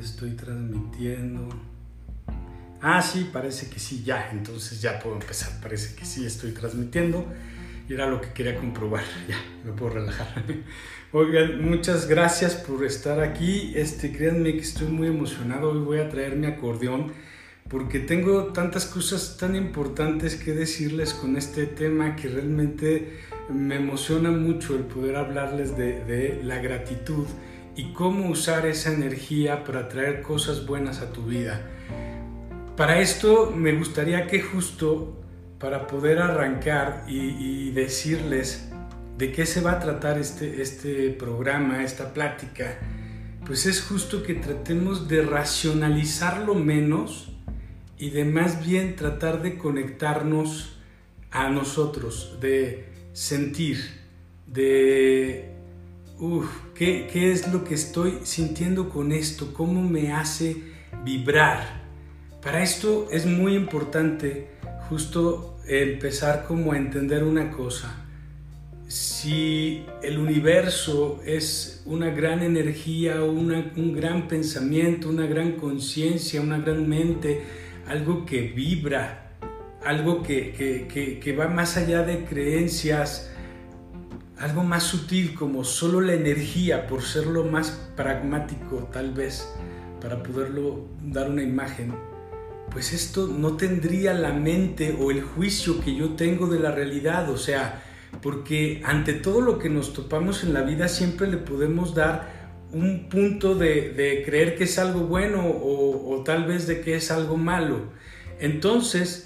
estoy transmitiendo. Ah, sí, parece que sí, ya. Entonces ya puedo empezar. Parece que sí estoy transmitiendo. Y era lo que quería comprobar. Ya, me puedo relajar. Oigan, muchas gracias por estar aquí. Este, créanme que estoy muy emocionado. Hoy voy a traer mi acordeón porque tengo tantas cosas tan importantes que decirles con este tema que realmente me emociona mucho el poder hablarles de, de la gratitud y cómo usar esa energía para traer cosas buenas a tu vida. Para esto me gustaría que justo para poder arrancar y, decirles de qué se va a tratar este, este programa, esta plática, pues es justo que tratemos de racionalizarlo menos y de más bien tratar de conectarnos a nosotros, de sentir, de Uf, ¿qué, ¿qué es lo que estoy sintiendo con esto? ¿Cómo me hace vibrar? Para esto es muy importante justo empezar como a entender una cosa. Si el universo es una gran energía, un gran pensamiento, una gran conciencia, una gran mente, algo que vibra, algo que, que, que va más allá de creencias, algo más sutil como solo la energía, por ser lo más pragmático tal vez, para poderlo dar una imagen, pues esto no tendría la mente o el juicio que yo tengo de la realidad, o sea, porque ante todo lo que nos topamos en la vida siempre le podemos dar un punto de, creer que es algo bueno o, o tal vez de que es algo malo. Entonces,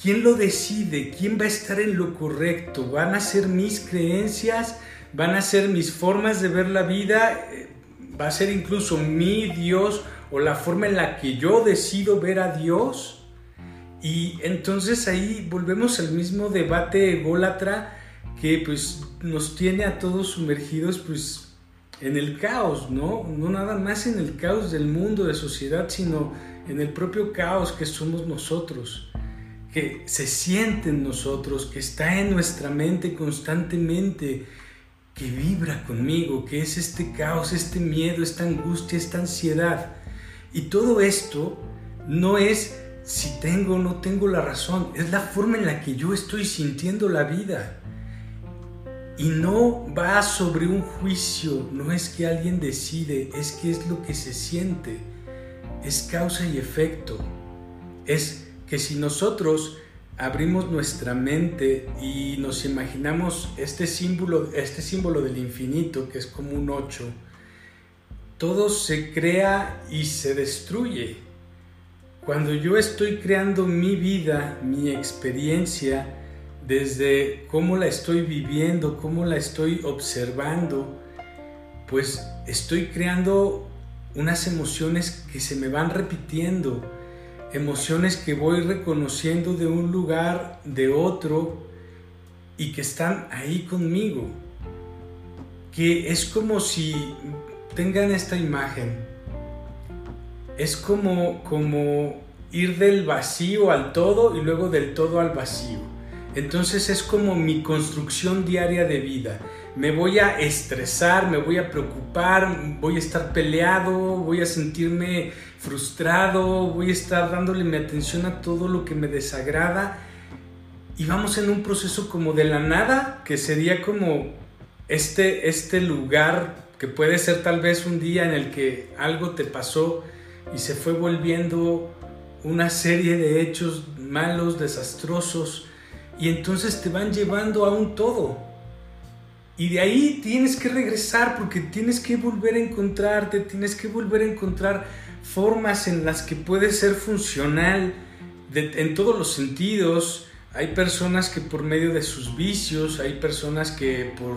¿Quién lo decide? ¿Quién va a estar en lo correcto? ¿Van a ser mis creencias? ¿Van a ser mis formas de ver la vida? Eh, ¿Va a ser incluso mi Dios o la forma en la que yo decido ver a Dios? Y entonces ahí volvemos al mismo debate ególatra que pues nos tiene a todos sumergidos pues en el caos, ¿no? No nada más en el caos del mundo, de sociedad, sino en el propio caos que somos nosotros que se siente en nosotros, que está en nuestra mente constantemente, que vibra conmigo, que es este caos, este miedo, esta angustia, esta ansiedad. Y todo esto no es si tengo o no tengo la razón, es la forma en la que yo estoy sintiendo la vida. Y no va sobre un juicio, no es que alguien decide, es que es lo que se siente, es causa y efecto, es que si nosotros abrimos nuestra mente y nos imaginamos este símbolo, este símbolo del infinito, que es como un 8, todo se crea y se destruye. Cuando yo estoy creando mi vida, mi experiencia, desde cómo la estoy viviendo, cómo la estoy observando, pues estoy creando unas emociones que se me van repitiendo emociones que voy reconociendo de un lugar, de otro, y que están ahí conmigo. Que es como si tengan esta imagen. Es como, como ir del vacío al todo y luego del todo al vacío. Entonces es como mi construcción diaria de vida. Me voy a estresar, me voy a preocupar, voy a estar peleado, voy a sentirme frustrado, voy a estar dándole mi atención a todo lo que me desagrada y vamos en un proceso como de la nada, que sería como este, este lugar que puede ser tal vez un día en el que algo te pasó y se fue volviendo una serie de hechos malos, desastrosos, y entonces te van llevando a un todo. Y de ahí tienes que regresar porque tienes que volver a encontrarte, tienes que volver a encontrar formas en las que puede ser funcional en todos los sentidos. Hay personas que por medio de sus vicios, hay personas que por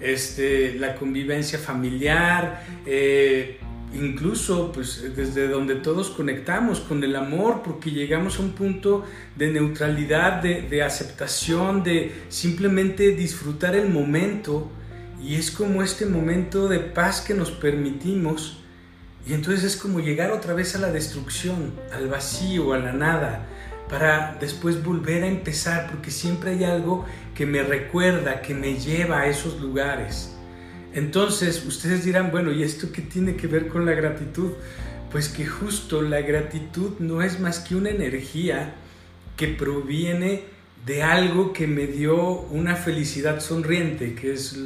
este, la convivencia familiar, eh, incluso pues desde donde todos conectamos con el amor, porque llegamos a un punto de neutralidad, de, aceptación, de simplemente disfrutar el momento, y es como este momento de paz que nos permitimos, y entonces es como llegar otra vez a la destrucción, al vacío, a la nada, para después volver a empezar, porque siempre hay algo que me recuerda, que me lleva a esos lugares. Entonces, ustedes dirán, bueno, ¿y esto qué tiene que ver con la gratitud? Pues que justo la gratitud no es más que una energía que proviene de algo que me dio una felicidad sonriente, que es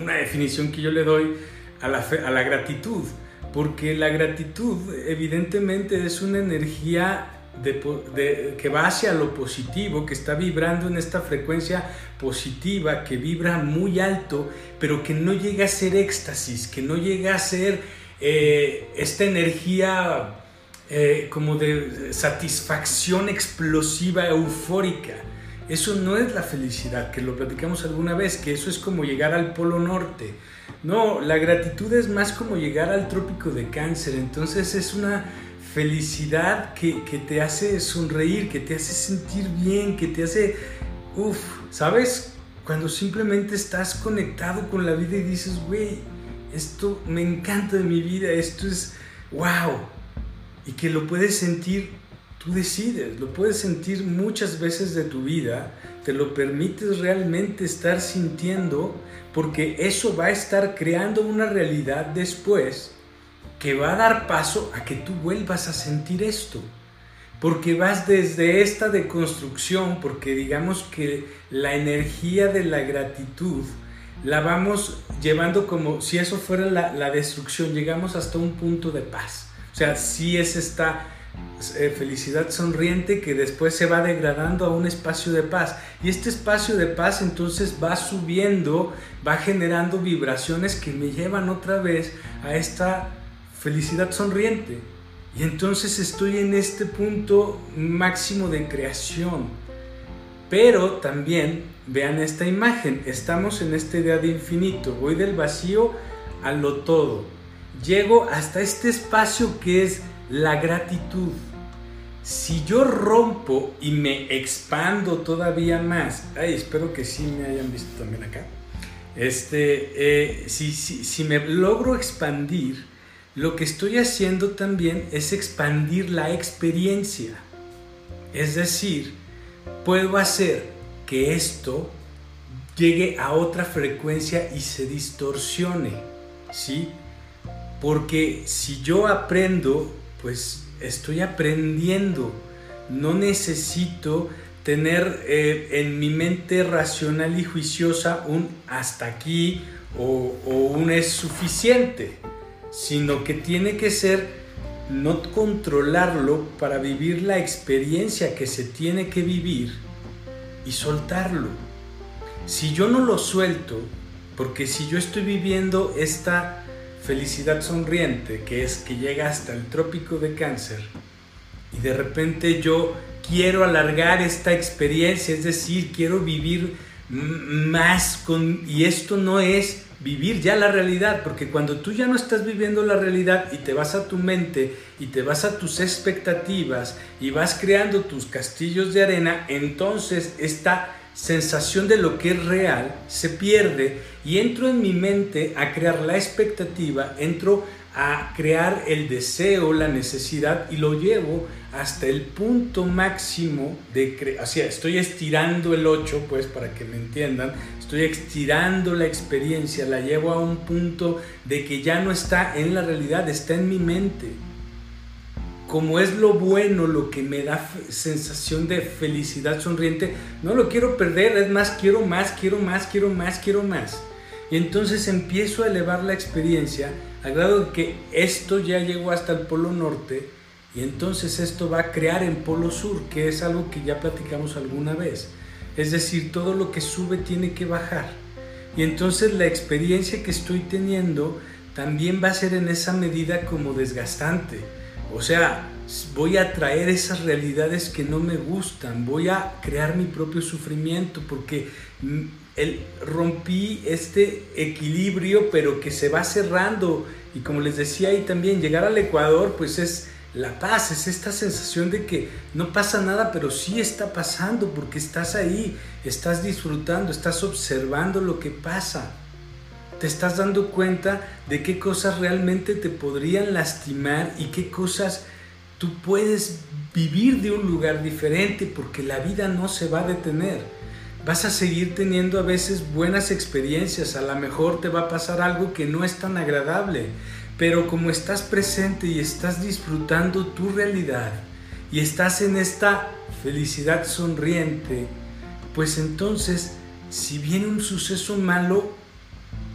una definición que yo le doy a la, a la gratitud, porque la gratitud evidentemente es una energía que va hacia lo positivo, que está vibrando en esta frecuencia positiva, que vibra muy alto, pero que no llega a ser éxtasis, que no llega a ser eh, esta energía eh, como de satisfacción explosiva, eufórica. Eso no es la felicidad, que lo platicamos alguna vez, que eso es como llegar al Polo Norte. No, la gratitud es más como llegar al trópico de cáncer, entonces es una felicidad que, te hace sonreír, que te hace sentir bien, que te hace, uff, ¿sabes? Cuando simplemente estás conectado con la vida y dices, güey, esto me encanta de mi vida, esto es, wow, y que lo puedes sentir, tú decides, lo puedes sentir muchas veces de tu vida, te lo permites realmente estar sintiendo, porque eso va a estar creando una realidad después que va a dar paso a que tú vuelvas a sentir esto. Porque vas desde esta deconstrucción, porque digamos que la energía de la gratitud la vamos llevando como si eso fuera la, destrucción, llegamos hasta un punto de paz. O sea, si es esta eh, felicidad sonriente que después se va degradando a un espacio de paz. Y este espacio de paz entonces va subiendo, va generando vibraciones que me llevan otra vez a esta felicidad sonriente. Y entonces estoy en este punto máximo de creación. Pero también vean esta imagen, estamos en esta idea de infinito, voy del vacío a lo todo. Llego hasta este espacio que es la gratitud. Si yo rompo y me expando todavía más, ay, espero que sí me hayan visto también acá. Este, eh, si, si, si me logro expandir, lo que estoy haciendo también es expandir la experiencia. Es decir, puedo hacer que esto llegue a otra frecuencia y se distorsione, ¿sí? Porque si yo aprendo, pues estoy aprendiendo. No necesito tener eh, en mi mente racional y juiciosa un hasta aquí o, o un es suficiente sino que tiene que ser no controlarlo para vivir la experiencia que se tiene que vivir y soltarlo. Si yo no lo suelto, porque si yo estoy viviendo esta felicidad sonriente, que es que llega hasta el trópico de cáncer, y de repente yo quiero alargar esta experiencia, es decir, quiero vivir más con, y esto no es vivir ya la realidad, porque cuando tú ya no estás viviendo la realidad y te vas a tu mente y te vas a tus expectativas y vas creando tus castillos de arena, entonces esta sensación de lo que es real se pierde y entro en mi mente a crear la expectativa, entro a crear el deseo, la necesidad y lo llevo hasta el punto máximo de o sea, estoy estirando el 8 pues para que me entiendan, estoy estirando la experiencia, la llevo a un punto de que ya no está en la realidad, está en mi mente. Como es lo bueno, lo que me da sensación de felicidad sonriente, no lo quiero perder, es más, quiero más, quiero más, quiero más, quiero más. Y entonces empiezo a elevar la experiencia al grado de que esto ya llegó hasta el polo norte y entonces esto va a crear en polo sur, que es algo que ya platicamos alguna vez. Es decir, todo lo que sube tiene que bajar. Y entonces la experiencia que estoy teniendo también va a ser en esa medida como desgastante. O sea, voy a traer esas realidades que no me gustan, voy a crear mi propio sufrimiento porque el, rompí este equilibrio, pero que se va cerrando. Y como les decía ahí también, llegar al Ecuador, pues es la paz, es esta sensación de que no pasa nada, pero sí está pasando, porque estás ahí, estás disfrutando, estás observando lo que pasa. Te estás dando cuenta de qué cosas realmente te podrían lastimar y qué cosas tú puedes vivir de un lugar diferente, porque la vida no se va a detener vas a seguir teniendo a veces buenas experiencias, a lo mejor te va a pasar algo que no es tan agradable, pero como estás presente y estás disfrutando tu realidad y estás en esta felicidad sonriente, pues entonces si viene un suceso malo,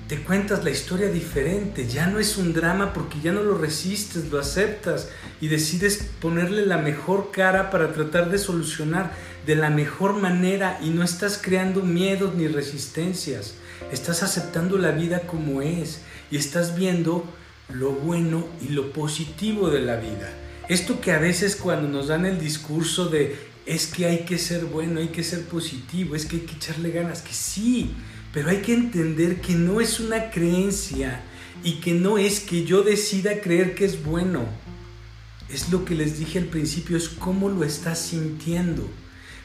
te cuentas la historia diferente, ya no es un drama porque ya no lo resistes, lo aceptas y decides ponerle la mejor cara para tratar de solucionar de la mejor manera y no estás creando miedos ni resistencias, estás aceptando la vida como es y estás viendo lo bueno y lo positivo de la vida. Esto que a veces cuando nos dan el discurso de es que hay que ser bueno, hay que ser positivo, es que hay que echarle ganas, que sí, pero hay que entender que no es una creencia y que no es que yo decida creer que es bueno. Es lo que les dije al principio, es cómo lo estás sintiendo.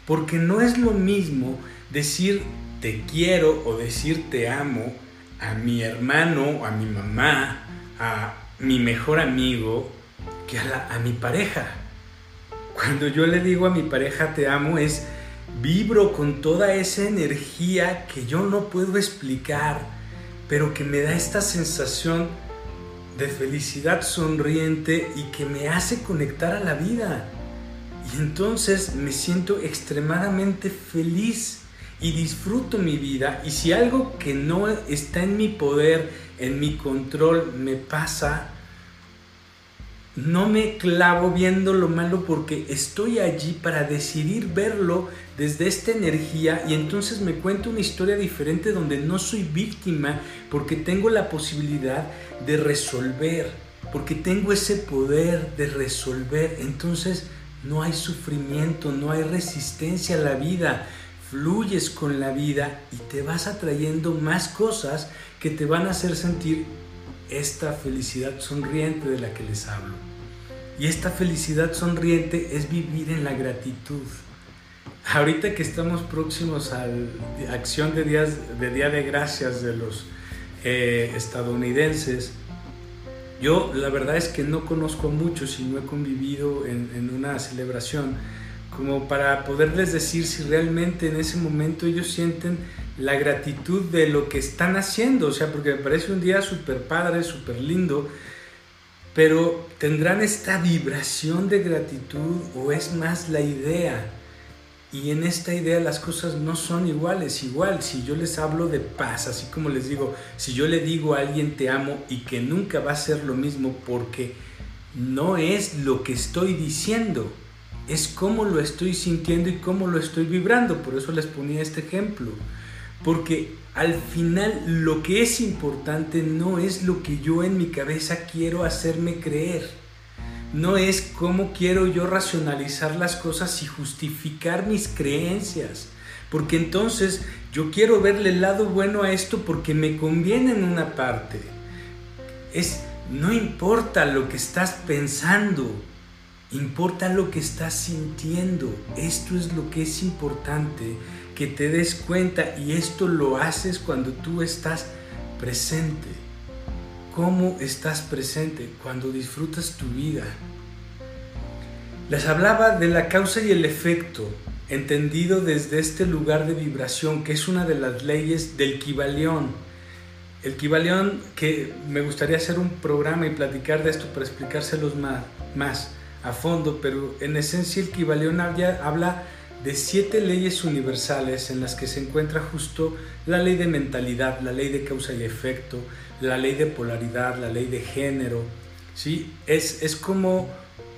Porque no es lo mismo decir te quiero o decir te amo a mi hermano, a mi mamá, a mi mejor amigo, que a, mi pareja. Cuando yo le digo a mi pareja te amo es vibro con toda esa energía que yo no puedo explicar, pero que me da esta sensación de felicidad sonriente y que me hace conectar a la vida. Y entonces me siento extremadamente feliz y disfruto mi vida. Y si algo que no está en mi poder, en mi control, me pasa, no me clavo viendo lo malo porque estoy allí para decidir verlo desde esta energía y entonces me cuento una historia diferente donde no soy víctima porque tengo la posibilidad de resolver, porque tengo ese poder de resolver. Entonces no hay sufrimiento, no hay resistencia a la vida. Fluyes con la vida y te vas atrayendo más cosas que te van a hacer sentir esta felicidad sonriente de la que les hablo. Y esta felicidad sonriente es vivir en la gratitud. Ahorita que estamos próximos a acción de, días, de Día de Gracias de los eh, estadounidenses, yo la verdad es que no conozco a muchos y no he convivido en una celebración como para poderles decir si realmente en ese momento ellos sienten la gratitud de lo que están haciendo, o sea, porque me parece un día súper padre, súper lindo, pero tendrán esta vibración de gratitud o es más la idea. Y en esta idea las cosas no son iguales. Igual, si yo les hablo de paz, así como les digo, si yo le digo a alguien te amo y que nunca va a ser lo mismo porque no es lo que estoy diciendo, es cómo lo estoy sintiendo y cómo lo estoy vibrando. Por eso les ponía este ejemplo. Porque al final lo que es importante no es lo que yo en mi cabeza quiero hacerme creer. No es cómo quiero yo racionalizar las cosas y justificar mis creencias. Porque entonces yo quiero verle el lado bueno a esto porque me conviene en una parte. Es, no importa lo que estás pensando, importa lo que estás sintiendo. Esto es lo que es importante que te des cuenta y esto lo haces cuando tú estás presente. ¿Cómo estás presente? Cuando disfrutas tu vida. Les hablaba de la causa y el efecto, entendido desde este lugar de vibración, que es una de las leyes del Kibalión. El Kibalión, que me gustaría hacer un programa y platicar de esto para explicárselos más, más a fondo, pero en esencia el Kibalión habla de siete leyes universales en las que se encuentra justo la ley de mentalidad, la ley de causa y efecto, la ley de polaridad, la ley de género. ¿sí? Es, es como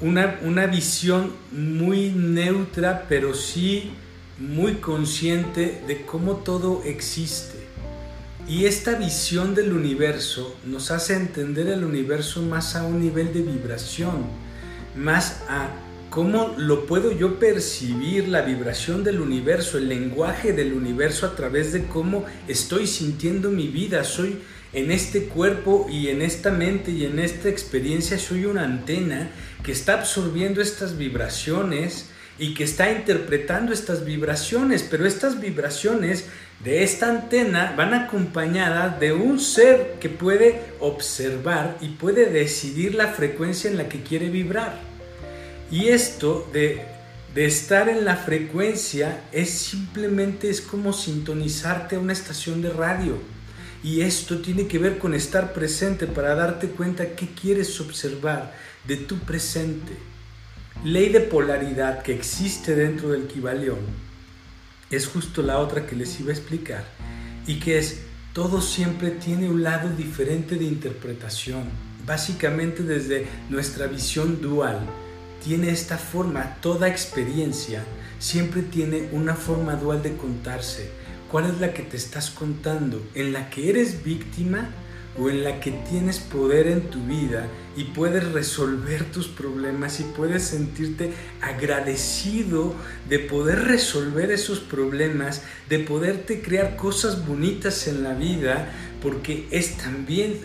una, una visión muy neutra, pero sí muy consciente de cómo todo existe. Y esta visión del universo nos hace entender el universo más a un nivel de vibración, más a ¿Cómo lo puedo yo percibir la vibración del universo, el lenguaje del universo a través de cómo estoy sintiendo mi vida? Soy en este cuerpo y en esta mente y en esta experiencia, soy una antena que está absorbiendo estas vibraciones y que está interpretando estas vibraciones, pero estas vibraciones de esta antena van acompañadas de un ser que puede observar y puede decidir la frecuencia en la que quiere vibrar. Y esto de, estar en la frecuencia es simplemente es como sintonizarte a una estación de radio. Y esto tiene que ver con estar presente para darte cuenta qué quieres observar de tu presente. Ley de polaridad que existe dentro del Kibalión es justo la otra que les iba a explicar y que es todo siempre tiene un lado diferente de interpretación. Básicamente desde nuestra visión dual tiene esta forma, toda experiencia siempre tiene una forma dual de contarse. ¿Cuál es la que te estás contando? ¿En la que eres víctima o en la que tienes poder en tu vida y puedes resolver tus problemas y puedes sentirte agradecido de poder resolver esos problemas, de poderte crear cosas bonitas en la vida, porque es también,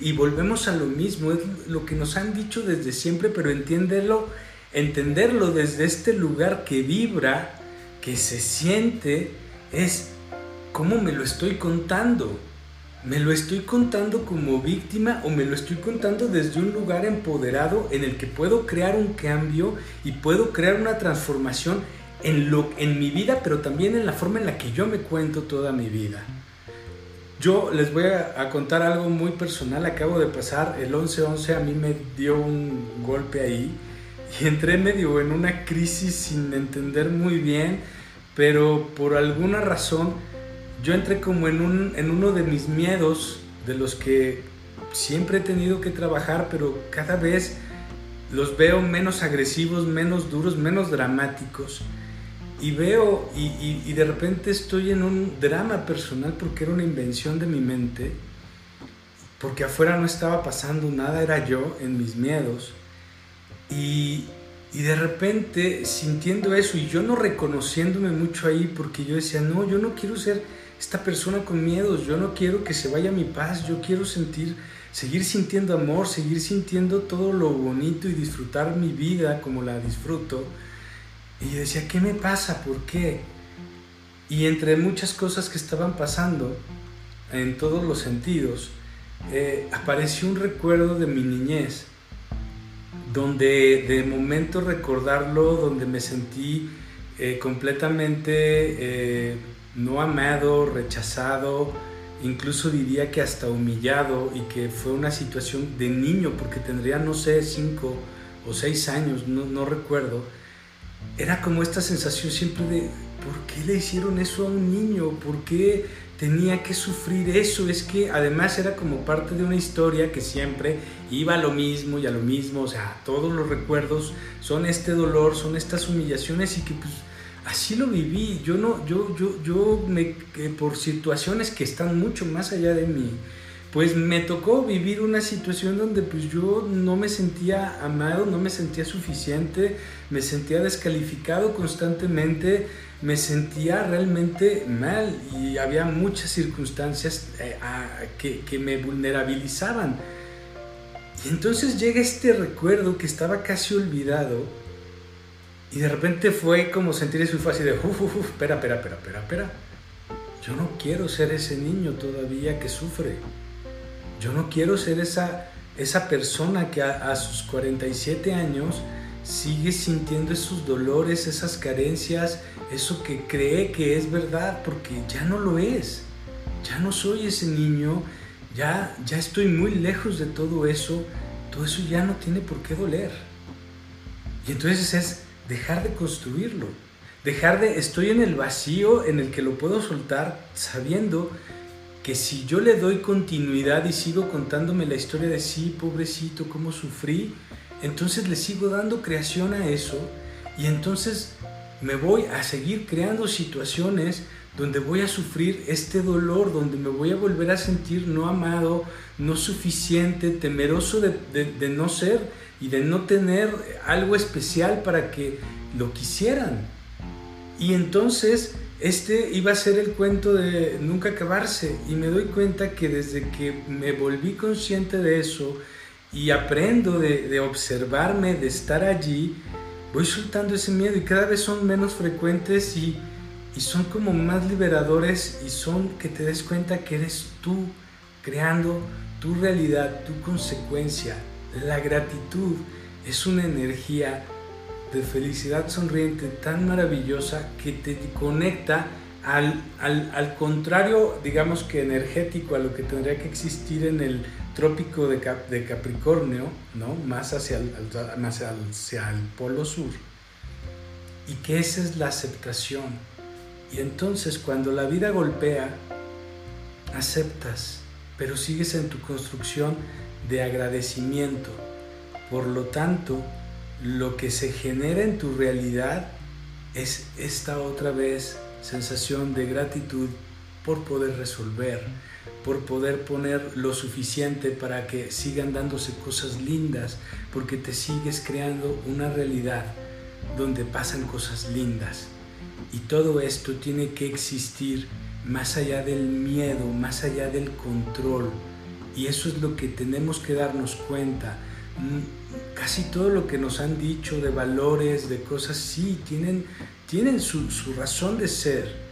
y, volvemos a lo mismo, es lo que nos han dicho desde siempre, pero entiéndelo, entenderlo desde este lugar que vibra, que se siente, es cómo me lo estoy contando ¿Me lo estoy contando como víctima o me lo estoy contando desde un lugar empoderado en el que puedo crear un cambio y puedo crear una transformación en, lo, en mi vida, pero también en la forma en la que yo me cuento toda mi vida? Yo les voy a, contar algo muy personal. Acabo de pasar el 11-11, a mí me dio un golpe ahí y entré medio en una crisis sin entender muy bien, pero por alguna razón yo entré como en, un, en uno de mis miedos, de los que siempre he tenido que trabajar, pero cada vez los veo menos agresivos, menos duros, menos dramáticos. Y veo, y, y, de repente estoy en un drama personal porque era una invención de mi mente, porque afuera no estaba pasando nada, era yo en mis miedos. Y, y de repente sintiendo eso y yo no reconociéndome mucho ahí porque yo decía, no, yo no quiero ser esta persona con miedos, yo no quiero que se vaya mi paz, yo quiero sentir, seguir sintiendo amor, seguir sintiendo todo lo bonito y disfrutar mi vida como la disfruto. Y yo decía, ¿qué me pasa? ¿Por qué? Y entre muchas cosas que estaban pasando, en todos los sentidos, eh, apareció un recuerdo de mi niñez, donde de momento recordarlo, donde me sentí eh, completamente eh, no amado, rechazado, incluso diría que hasta humillado y que fue una situación de niño porque tendría, no sé, cinco o seis años, no, recuerdo. Era como esta sensación siempre de, ¿por qué le hicieron eso a un niño? ¿Por qué tenía que sufrir eso? Es que además era como parte de una historia que siempre iba a lo mismo y a lo mismo, o sea, todos los recuerdos son este dolor, son estas humillaciones y que pues así lo viví. Yo no, yo, yo, yo me, por situaciones que están mucho más allá de mí, pues me tocó vivir una situación donde pues yo no me sentía amado, no me sentía suficiente, me sentía descalificado constantemente, me sentía realmente mal y había muchas circunstancias eh, que, que me vulnerabilizaban. Y entonces llega este recuerdo que estaba casi olvidado y de repente fue como sentir eso así de, uf, uf, espera, espera, espera, espera, espera. Yo no quiero ser ese niño todavía que sufre. Yo no quiero ser esa, esa persona que a, a sus 47 años sigue sintiendo esos dolores, esas carencias, eso que cree que es verdad, porque ya no lo es. Ya no soy ese niño, ya, ya estoy muy lejos de todo eso, todo eso ya no tiene por qué doler. Y entonces es dejar de construirlo, dejar de, estoy en el vacío en el que lo puedo soltar sabiendo que si yo le doy continuidad y sigo contándome la historia de sí, pobrecito, cómo sufrí, entonces le sigo dando creación a eso y entonces me voy a seguir creando situaciones donde voy a sufrir este dolor, donde me voy a volver a sentir no amado, no suficiente, temeroso de, de no ser y de no tener algo especial para que lo quisieran. Y entonces este iba a ser el cuento de nunca acabarse y me doy cuenta que desde que me volví consciente de eso y aprendo de, observarme, de estar allí, voy soltando ese miedo y cada vez son menos frecuentes y, y son como más liberadores y son que te des cuenta que eres tú creando tu realidad, tu consecuencia, la gratitud es una energía de felicidad sonriente tan maravillosa que te conecta al, al, contrario, digamos que energético, a lo que tendría que existir en el trópico de, de Capricornio, ¿no? más, hacia el, más hacia el polo sur. Y que esa es la aceptación. Y entonces cuando la vida golpea, aceptas, pero sigues en tu construcción de agradecimiento. Por lo tanto, lo que se genera en tu realidad es esta otra vez sensación de gratitud por poder resolver, por poder poner lo suficiente para que sigan dándose cosas lindas, porque te sigues creando una realidad donde pasan cosas lindas. Y todo esto tiene que existir más allá del miedo, más allá del control. Y eso es lo que tenemos que darnos cuenta. Casi todo lo que nos han dicho de valores, de cosas, sí, tienen, tienen su, su razón de ser.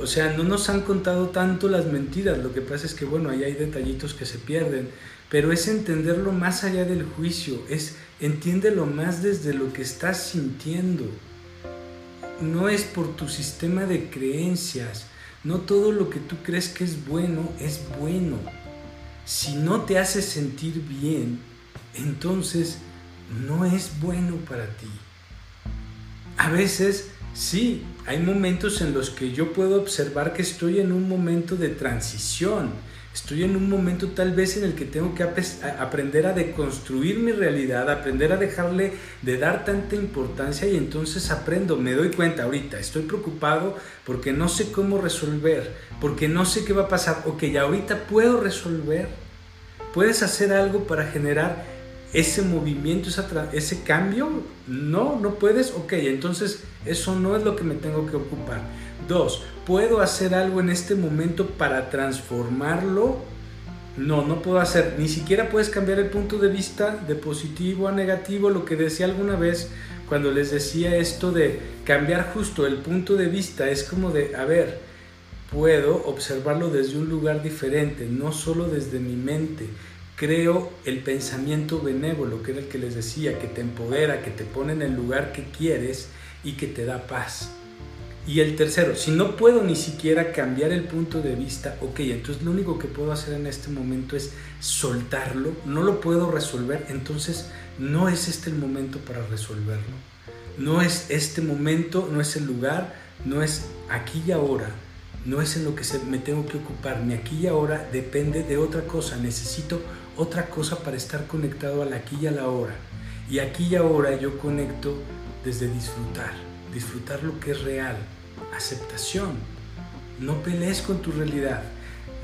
O sea, no nos han contado tanto las mentiras, lo que pasa es que, bueno, ahí hay detallitos que se pierden, pero es entenderlo más allá del juicio, es entiéndelo más desde lo que estás sintiendo. No es por tu sistema de creencias, no todo lo que tú crees que es bueno es bueno. Si no te hace sentir bien, entonces no es bueno para ti. A veces, sí, hay momentos en los que yo puedo observar que estoy en un momento de transición. Estoy en un momento tal vez en el que tengo que aprender a deconstruir mi realidad, aprender a dejarle de dar tanta importancia y entonces aprendo, me doy cuenta ahorita, estoy preocupado porque no sé cómo resolver, porque no sé qué va a pasar, ok, ya ahorita puedo resolver, puedes hacer algo para generar ese movimiento, ese cambio, no, no puedes, ok, entonces eso no es lo que me tengo que ocupar. Dos, ¿puedo hacer algo en este momento para transformarlo? No, no puedo hacer. Ni siquiera puedes cambiar el punto de vista de positivo a negativo, lo que decía alguna vez cuando les decía esto de cambiar justo el punto de vista. Es como de, a ver, puedo observarlo desde un lugar diferente, no solo desde mi mente. Creo el pensamiento benévolo, que era el que les decía, que te empodera, que te pone en el lugar que quieres y que te da paz. Y el tercero, si no puedo ni siquiera cambiar el punto de vista, ok, entonces lo único que puedo hacer en este momento es soltarlo, no lo puedo resolver, entonces no es este el momento para resolverlo. No es este momento, no es el lugar, no es aquí y ahora, no es en lo que me tengo que ocupar, ni aquí y ahora depende de otra cosa, necesito otra cosa para estar conectado al aquí y a la hora. Y aquí y ahora yo conecto desde disfrutar disfrutar lo que es real, aceptación. No pelees con tu realidad,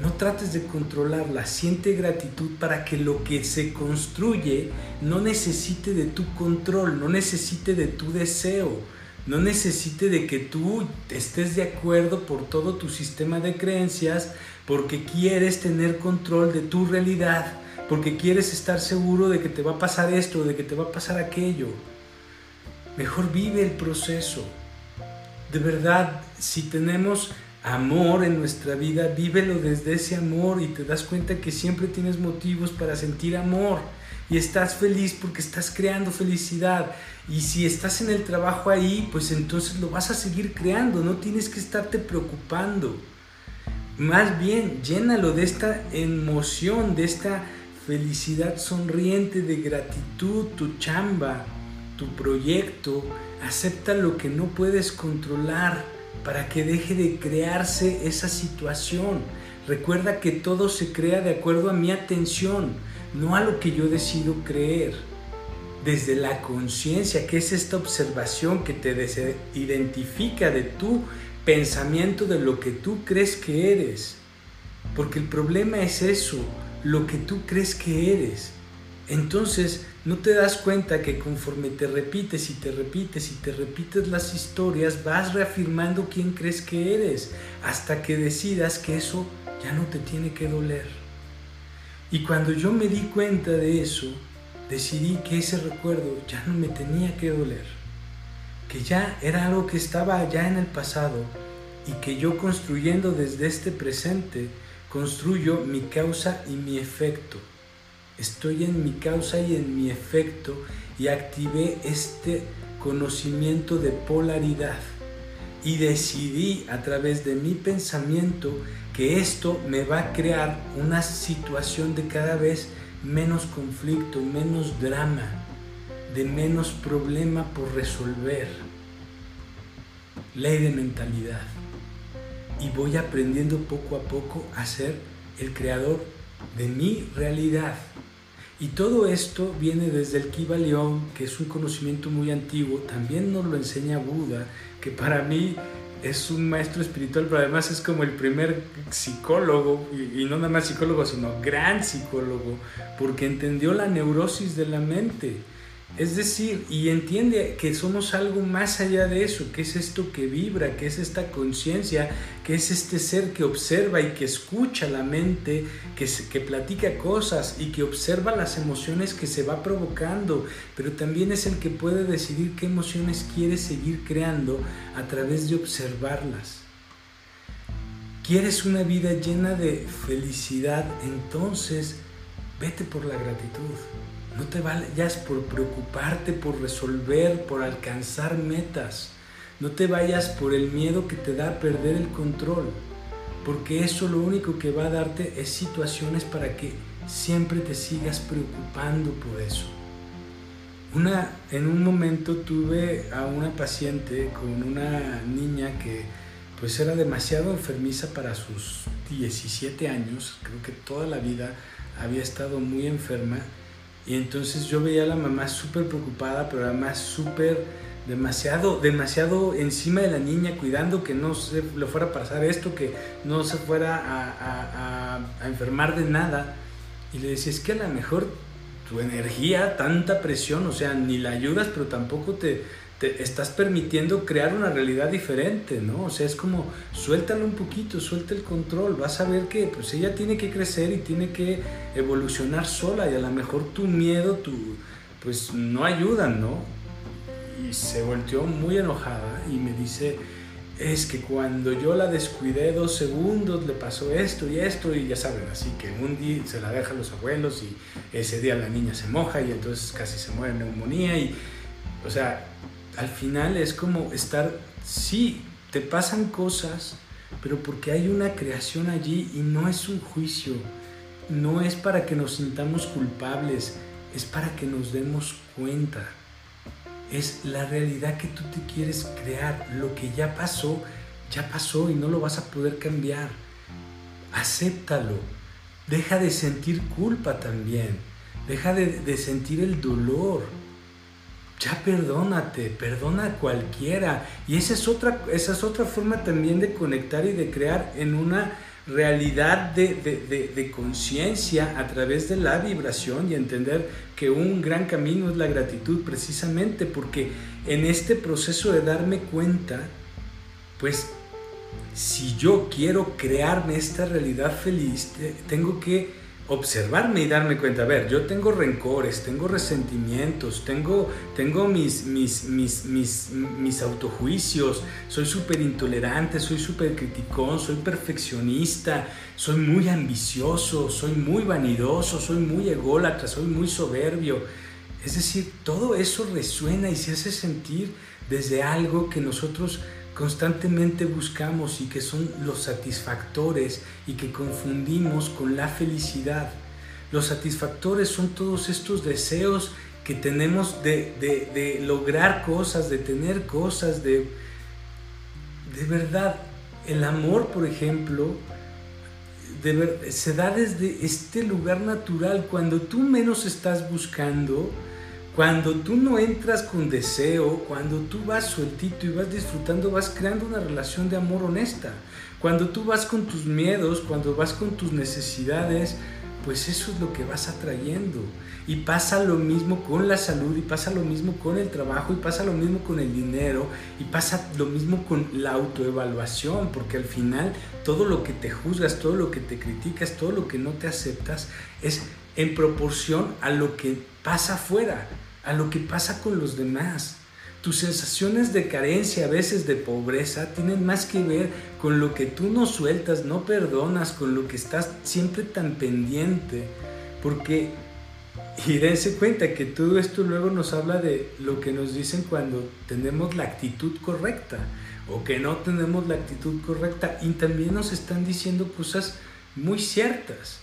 no trates de controlarla, siente gratitud para que lo que se construye no necesite de tu control, no necesite de tu deseo, no necesite de que tú estés de acuerdo por todo tu sistema de creencias, porque quieres tener control de tu realidad, porque quieres estar seguro de que te va a pasar esto, de que te va a pasar aquello. Mejor vive el proceso. De verdad, si tenemos amor en nuestra vida, vívelo desde ese amor y te das cuenta que siempre tienes motivos para sentir amor y estás feliz porque estás creando felicidad. Y si estás en el trabajo ahí, pues entonces lo vas a seguir creando, no tienes que estarte preocupando. Más bien, llénalo de esta emoción, de esta felicidad sonriente, de gratitud, tu chamba, tu proyecto, acepta lo que no puedes controlar para que deje de crearse esa situación. Recuerda que todo se crea de acuerdo a mi atención, no a lo que yo decido creer. Desde la conciencia, que es esta observación que te identifica de tu pensamiento, de lo que tú crees que eres. Porque el problema es eso, lo que tú crees que eres. Entonces, no te das cuenta que conforme te repites y te repites y te repites las historias, vas reafirmando quién crees que eres, hasta que decidas que eso ya no te tiene que doler. Y cuando yo me di cuenta de eso, decidí que ese recuerdo ya no me tenía que doler, que ya era algo que estaba allá en el pasado y que yo construyendo desde este presente, construyo mi causa y mi efecto estoy en mi causa y en mi efecto y activé este conocimiento de polaridad y decidí a través de mi pensamiento que esto me va a crear una situación de cada vez menos conflicto, menos drama, de menos problema por resolver. Ley de mentalidad. Y voy aprendiendo poco a poco a ser el creador de mi realidad. Y todo esto viene desde el Kiva León, que es un conocimiento muy antiguo, también nos lo enseña Buda, que para mí es un maestro espiritual, pero además es como el primer psicólogo, y, no nada más psicólogo, sino gran psicólogo, porque entendió la neurosis de la mente es decir, y entiende que somos algo más allá de eso, que es esto que vibra, que es esta conciencia, que es este ser que observa y que escucha la mente, que, que platica cosas y que observa las emociones que se va provocando, pero también es el que puede decidir qué emociones quiere seguir creando a través de observarlas. ¿Quieres una vida llena de felicidad? Entonces, vete por la gratitud. No te vayas por preocuparte, por resolver, por alcanzar metas. No te vayas por el miedo que te da perder el control. Porque eso lo único que va a darte es situaciones para que siempre te sigas preocupando por eso. Una, en un momento tuve a una paciente con una niña que pues era demasiado enfermiza para sus 17 años, creo que toda la vida había estado muy enferma y entonces yo veía a la mamá súper preocupada, pero además súper demasiado, demasiado encima de la niña, cuidando que no se le fuera a pasar esto, que no se fuera a, a enfermar de nada. Y le decía, es que a lo mejor tu energía, tanta presión, o sea, ni la ayudas, pero tampoco te, te estás permitiendo crear una realidad diferente, ¿no? O sea, es como suéltalo un poquito, suelta el control, vas a ver que pues ella tiene que crecer y tiene que evolucionar sola y a lo mejor tu miedo, tu pues no ayudan, ¿no? Y se volteó muy enojada y me dice, es que cuando yo la descuidé dos segundos le pasó esto y esto y ya saben, así que un día se la deja a los abuelos y ese día la niña se moja y entonces casi se muere de neumonía y, o sea, al final es como estar, sí, te pasan cosas, pero porque hay una creación allí y no es un juicio, no es para que nos sintamos culpables, es para que nos demos cuenta. Es la realidad que tú te quieres crear. Lo que ya pasó, ya pasó y no lo vas a poder cambiar. Acéptalo. Deja de sentir culpa también. Deja de, de sentir el dolor ya perdónate, perdona a cualquiera. Y esa es otra, esa es otra forma también de conectar y de crear en una realidad de, de, de, conciencia a través de la vibración y entender que un gran camino es la gratitud precisamente porque en este proceso de darme cuenta, pues si yo quiero crearme esta realidad feliz, tengo que observarme y darme cuenta, a ver, yo tengo rencores, tengo resentimientos, tengo, tengo mis, mis, mis, mis, mis autojuicios, soy súper intolerante, soy súper criticón, soy perfeccionista, soy muy ambicioso, soy muy vanidoso, soy muy ególatra, soy muy soberbio. Es decir, todo eso resuena y se hace sentir desde algo que nosotros constantemente buscamos y que son los satisfactores y que confundimos con la felicidad. Los satisfactores son todos estos deseos que tenemos de, lograr cosas, de tener cosas, de, de verdad. El amor, por ejemplo, se da desde este lugar natural, cuando tú menos estás buscando, cuando tú no entras con deseo, cuando tú vas sueltito y vas disfrutando, vas creando una relación de amor honesta. Cuando tú vas con tus miedos, cuando vas con tus necesidades, pues eso es lo que vas atrayendo. Y pasa lo mismo con la salud, y pasa lo mismo con el trabajo, y pasa lo mismo con el dinero, y pasa lo mismo con la autoevaluación, porque al final todo lo que te juzgas, todo lo que te criticas, todo lo que no te aceptas, es en proporción a lo que pasa afuera a lo que pasa con los demás. Tus sensaciones de carencia, a veces de pobreza, tienen más que ver con lo que tú no sueltas, no perdonas, con lo que estás siempre tan pendiente. Porque Y dense cuenta que todo esto luego nos habla de lo que nos dicen cuando tenemos la actitud correcta o que no tenemos la actitud correcta. Y también nos están diciendo cosas muy ciertas.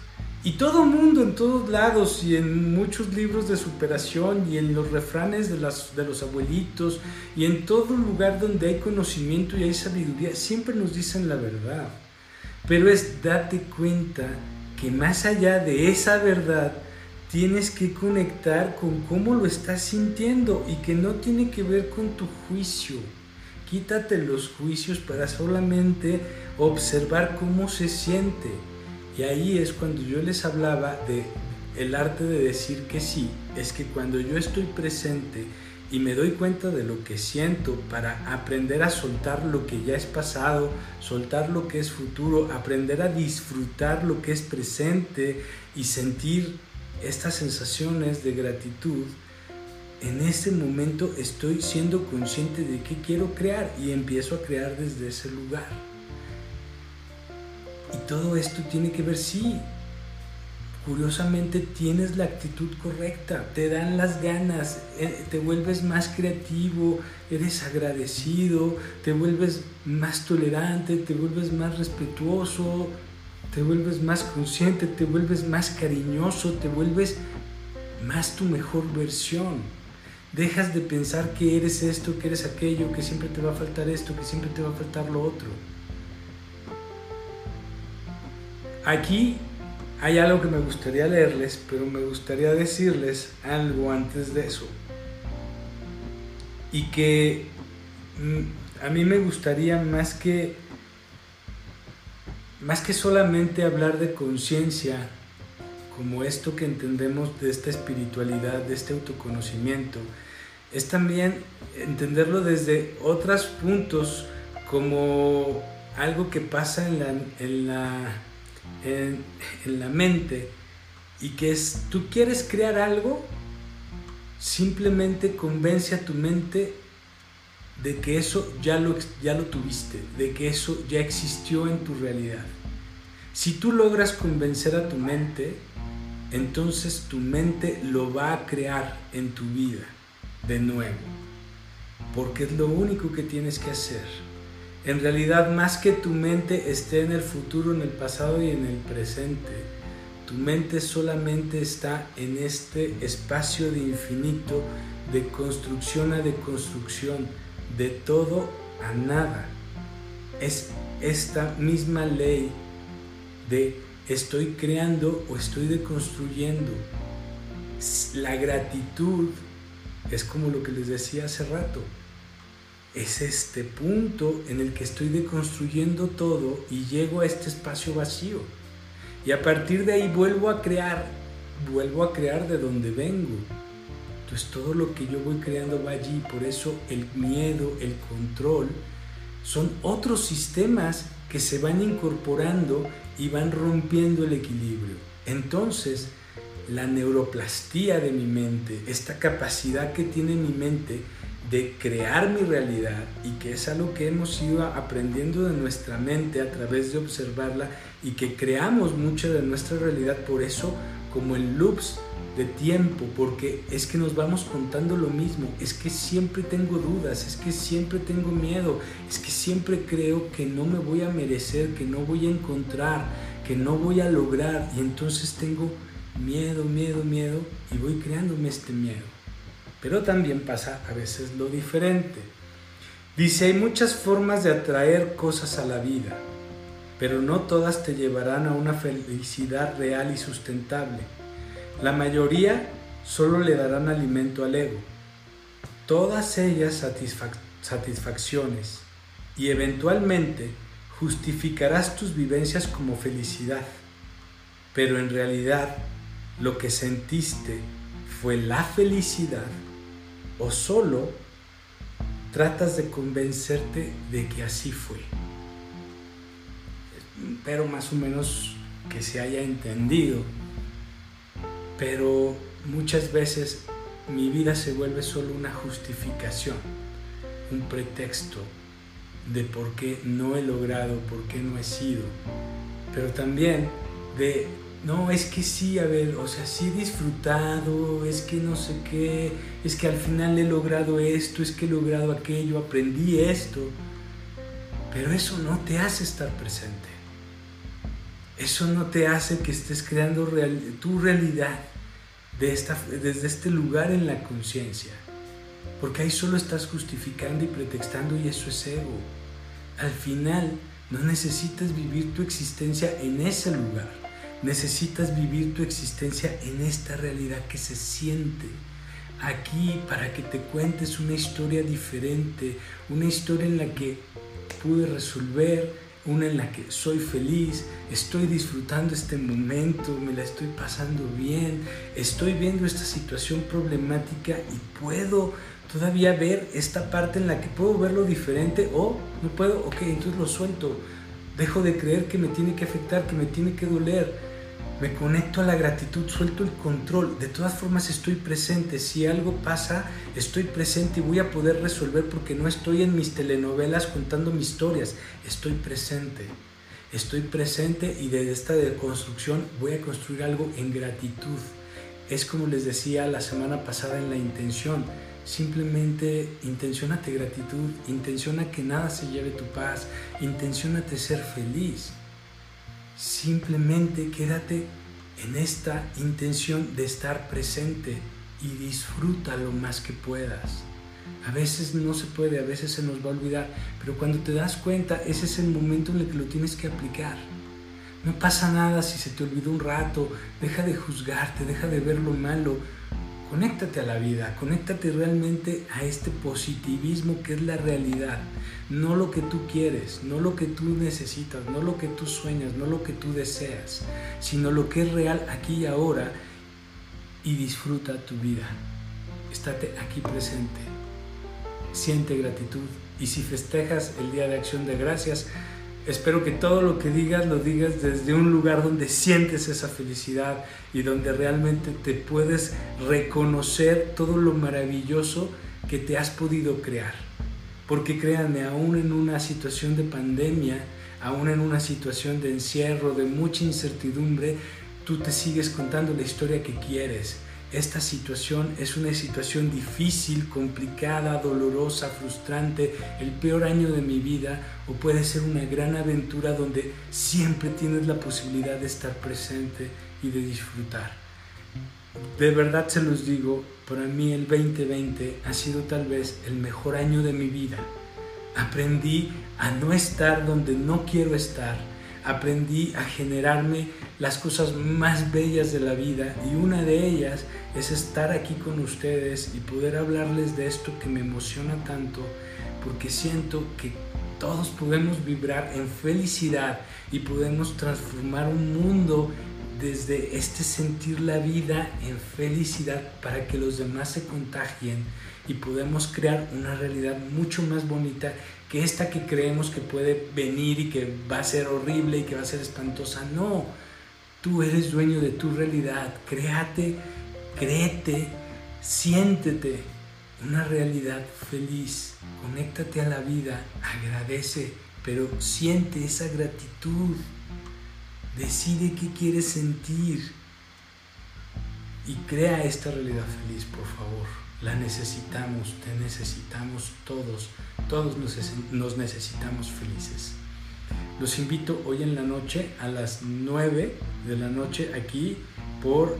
Y todo mundo en todos lados y en muchos libros de superación y en los refranes de, las, de los abuelitos y en todo lugar donde hay conocimiento y hay sabiduría, siempre nos dicen la verdad. Pero es date cuenta que más allá de esa verdad, tienes que conectar con cómo lo estás sintiendo y que no tiene que ver con tu juicio. Quítate los juicios para solamente observar cómo se siente y ahí es cuando yo les hablaba de el arte de decir que sí, es que cuando yo estoy presente y me doy cuenta de lo que siento para aprender a soltar lo que ya es pasado, soltar lo que es futuro, aprender a disfrutar lo que es presente y sentir estas sensaciones de gratitud, en ese momento estoy siendo consciente de qué quiero crear y empiezo a crear desde ese lugar. Y todo esto tiene que ver, sí, curiosamente tienes la actitud correcta, te dan las ganas, eh, te vuelves más creativo, eres agradecido, te vuelves más tolerante, te vuelves más respetuoso, te vuelves más consciente, te vuelves más cariñoso, te vuelves más tu mejor versión. Dejas de pensar que eres esto, que eres aquello, que siempre te va a faltar esto, que siempre te va a faltar lo otro. Aquí hay algo que me gustaría leerles, pero me gustaría decirles algo antes de eso. Y que mm, a mí me gustaría más que más que solamente hablar de conciencia, como esto que entendemos de esta espiritualidad, de este autoconocimiento, es también entenderlo desde otros puntos como algo que pasa en la, en la en, la mente y que es, tú quieres crear algo, simplemente convence a tu mente de que eso ya lo, ya lo tuviste, de que eso ya existió en tu realidad. Si tú logras convencer a tu mente, entonces tu mente lo va a crear en tu vida de nuevo, porque es lo único que tienes que hacer. En realidad, más que tu mente esté en el futuro, en el pasado y en el presente, tu mente solamente está en este espacio de infinito, de construcción a deconstrucción, de todo a nada. Es esta misma ley de estoy creando o estoy deconstruyendo. La gratitud es como lo que les decía hace rato es este punto en el que estoy deconstruyendo todo y llego a este espacio vacío. Y a partir de ahí vuelvo a crear, vuelvo a crear de donde vengo. Entonces todo lo que yo voy creando va allí, por eso el miedo, el control, son otros sistemas que se van incorporando y van rompiendo el equilibrio. Entonces, la neuroplastía de mi mente, esta capacidad que tiene mi mente de crear mi realidad y que es algo que hemos ido aprendiendo de nuestra mente a través de observarla y que creamos mucha de nuestra realidad por eso como en loops de tiempo porque es que nos vamos contando lo mismo es que siempre tengo dudas es que siempre tengo miedo es que siempre creo que no me voy a merecer que no voy a encontrar que no voy a lograr y entonces tengo miedo miedo miedo y voy creándome este miedo pero también pasa a veces lo diferente. Dice, hay muchas formas de atraer cosas a la vida, pero no todas te llevarán a una felicidad real y sustentable. La mayoría solo le darán alimento al ego. Todas ellas satisfacciones y eventualmente justificarás tus vivencias como felicidad, pero en realidad lo que sentiste fue la felicidad o solo tratas de convencerte de que así fue. Pero más o menos que se haya entendido. Pero muchas veces mi vida se vuelve solo una justificación, un pretexto de por qué no he logrado, por qué no he sido. Pero también de no, es que sí, a ver, o sea, sí he disfrutado, es que no sé qué, es que al final he logrado esto, es que he logrado aquello, aprendí esto. Pero eso no te hace estar presente. Eso no te hace que estés creando tu realidad desde este lugar en la conciencia. Porque ahí solo estás justificando y pretextando y eso es ego. Al final no necesitas vivir tu existencia en ese lugar. Necesitas vivir tu existencia en esta realidad que se siente aquí para que te cuentes una historia diferente, una historia en la que pude resolver, una en la que soy feliz, estoy disfrutando este momento, me la estoy pasando bien, estoy viendo esta situación problemática y puedo todavía ver esta parte en la que puedo verlo diferente o no puedo, ok, entonces lo suelto, dejo de creer que me tiene que afectar, que me tiene que doler me conecto a la gratitud, suelto el control. De todas formas estoy presente. Si algo pasa, estoy presente y voy a poder resolver porque no estoy en mis telenovelas contando mis historias. Estoy presente. Estoy presente y desde esta construcción voy a construir algo en gratitud. Es como les decía la semana pasada en la intención. Simplemente intencionate gratitud, intenciona que nada se lleve tu paz, intencionate ser feliz. Simplemente quédate en esta intención de estar presente y disfruta lo más que puedas. A veces no se puede, a veces se nos va a olvidar, pero cuando te das cuenta, ese es el momento en el que lo tienes que aplicar. No pasa nada si se te olvidó un rato, deja de juzgarte, deja de ver lo malo, Conéctate a la vida, conéctate realmente a este positivismo que es la realidad, no lo que tú quieres, no lo que tú necesitas, no lo que tú sueñas, no lo que tú deseas, sino lo que es real aquí y ahora y disfruta tu vida. Estate aquí presente, siente gratitud. Y si festejas el Día de Acción de Gracias, Espero que todo lo que digas lo digas desde un lugar donde sientes esa felicidad y donde realmente te puedes reconocer todo lo maravilloso que te has podido crear. Porque créanme, aún en una situación de pandemia, aún en una situación de encierro, de mucha incertidumbre, tú te sigues contando la historia que quieres esta situación es una situación difícil, complicada, dolorosa, frustrante, el peor año de mi vida o puede ser una gran aventura donde siempre tienes la posibilidad de estar presente y de disfrutar. De verdad se los digo, para mí el 2020 ha sido tal vez el mejor año de mi vida. Aprendí a no estar donde no quiero estar aprendí a generarme las cosas más bellas de la vida y una de ellas es estar aquí con ustedes y poder hablarles de esto que me emociona tanto porque siento que todos podemos vibrar en felicidad y podemos transformar un mundo desde este sentir la vida en felicidad para que los demás se contagien y podemos crear una realidad mucho más bonita esta que creemos que puede venir y que va a ser horrible y que va a ser espantosa. No, tú eres dueño de tu realidad. Créate, créete, siéntete una realidad feliz. Conéctate a la vida, agradece, pero siente esa gratitud. Decide qué quieres sentir y crea esta realidad feliz, por favor. La necesitamos, te necesitamos todos, todos nos, necesitamos felices. Los invito hoy en la noche a las 9 de la noche aquí por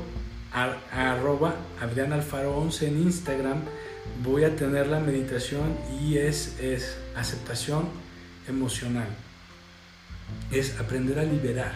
arroba Adrián Alfaro 11 en Instagram. Voy a tener la meditación y es, es aceptación emocional. Es aprender a liberar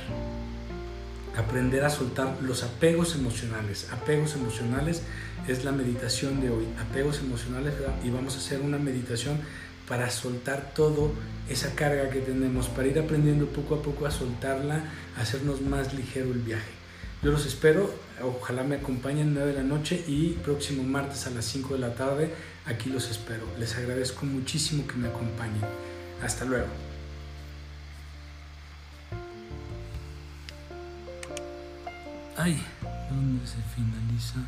aprender a soltar los apegos emocionales. Apegos emocionales es la meditación de hoy. Apegos emocionales y vamos a hacer una meditación para soltar todo esa carga que tenemos, para ir aprendiendo poco a poco a soltarla, hacernos más ligero el viaje. Yo los espero, ojalá me acompañen 9 de la noche y próximo martes a las 5 de la tarde, aquí los espero. Les agradezco muchísimo que me acompañen. Hasta luego. Ay, ¿dónde se finaliza?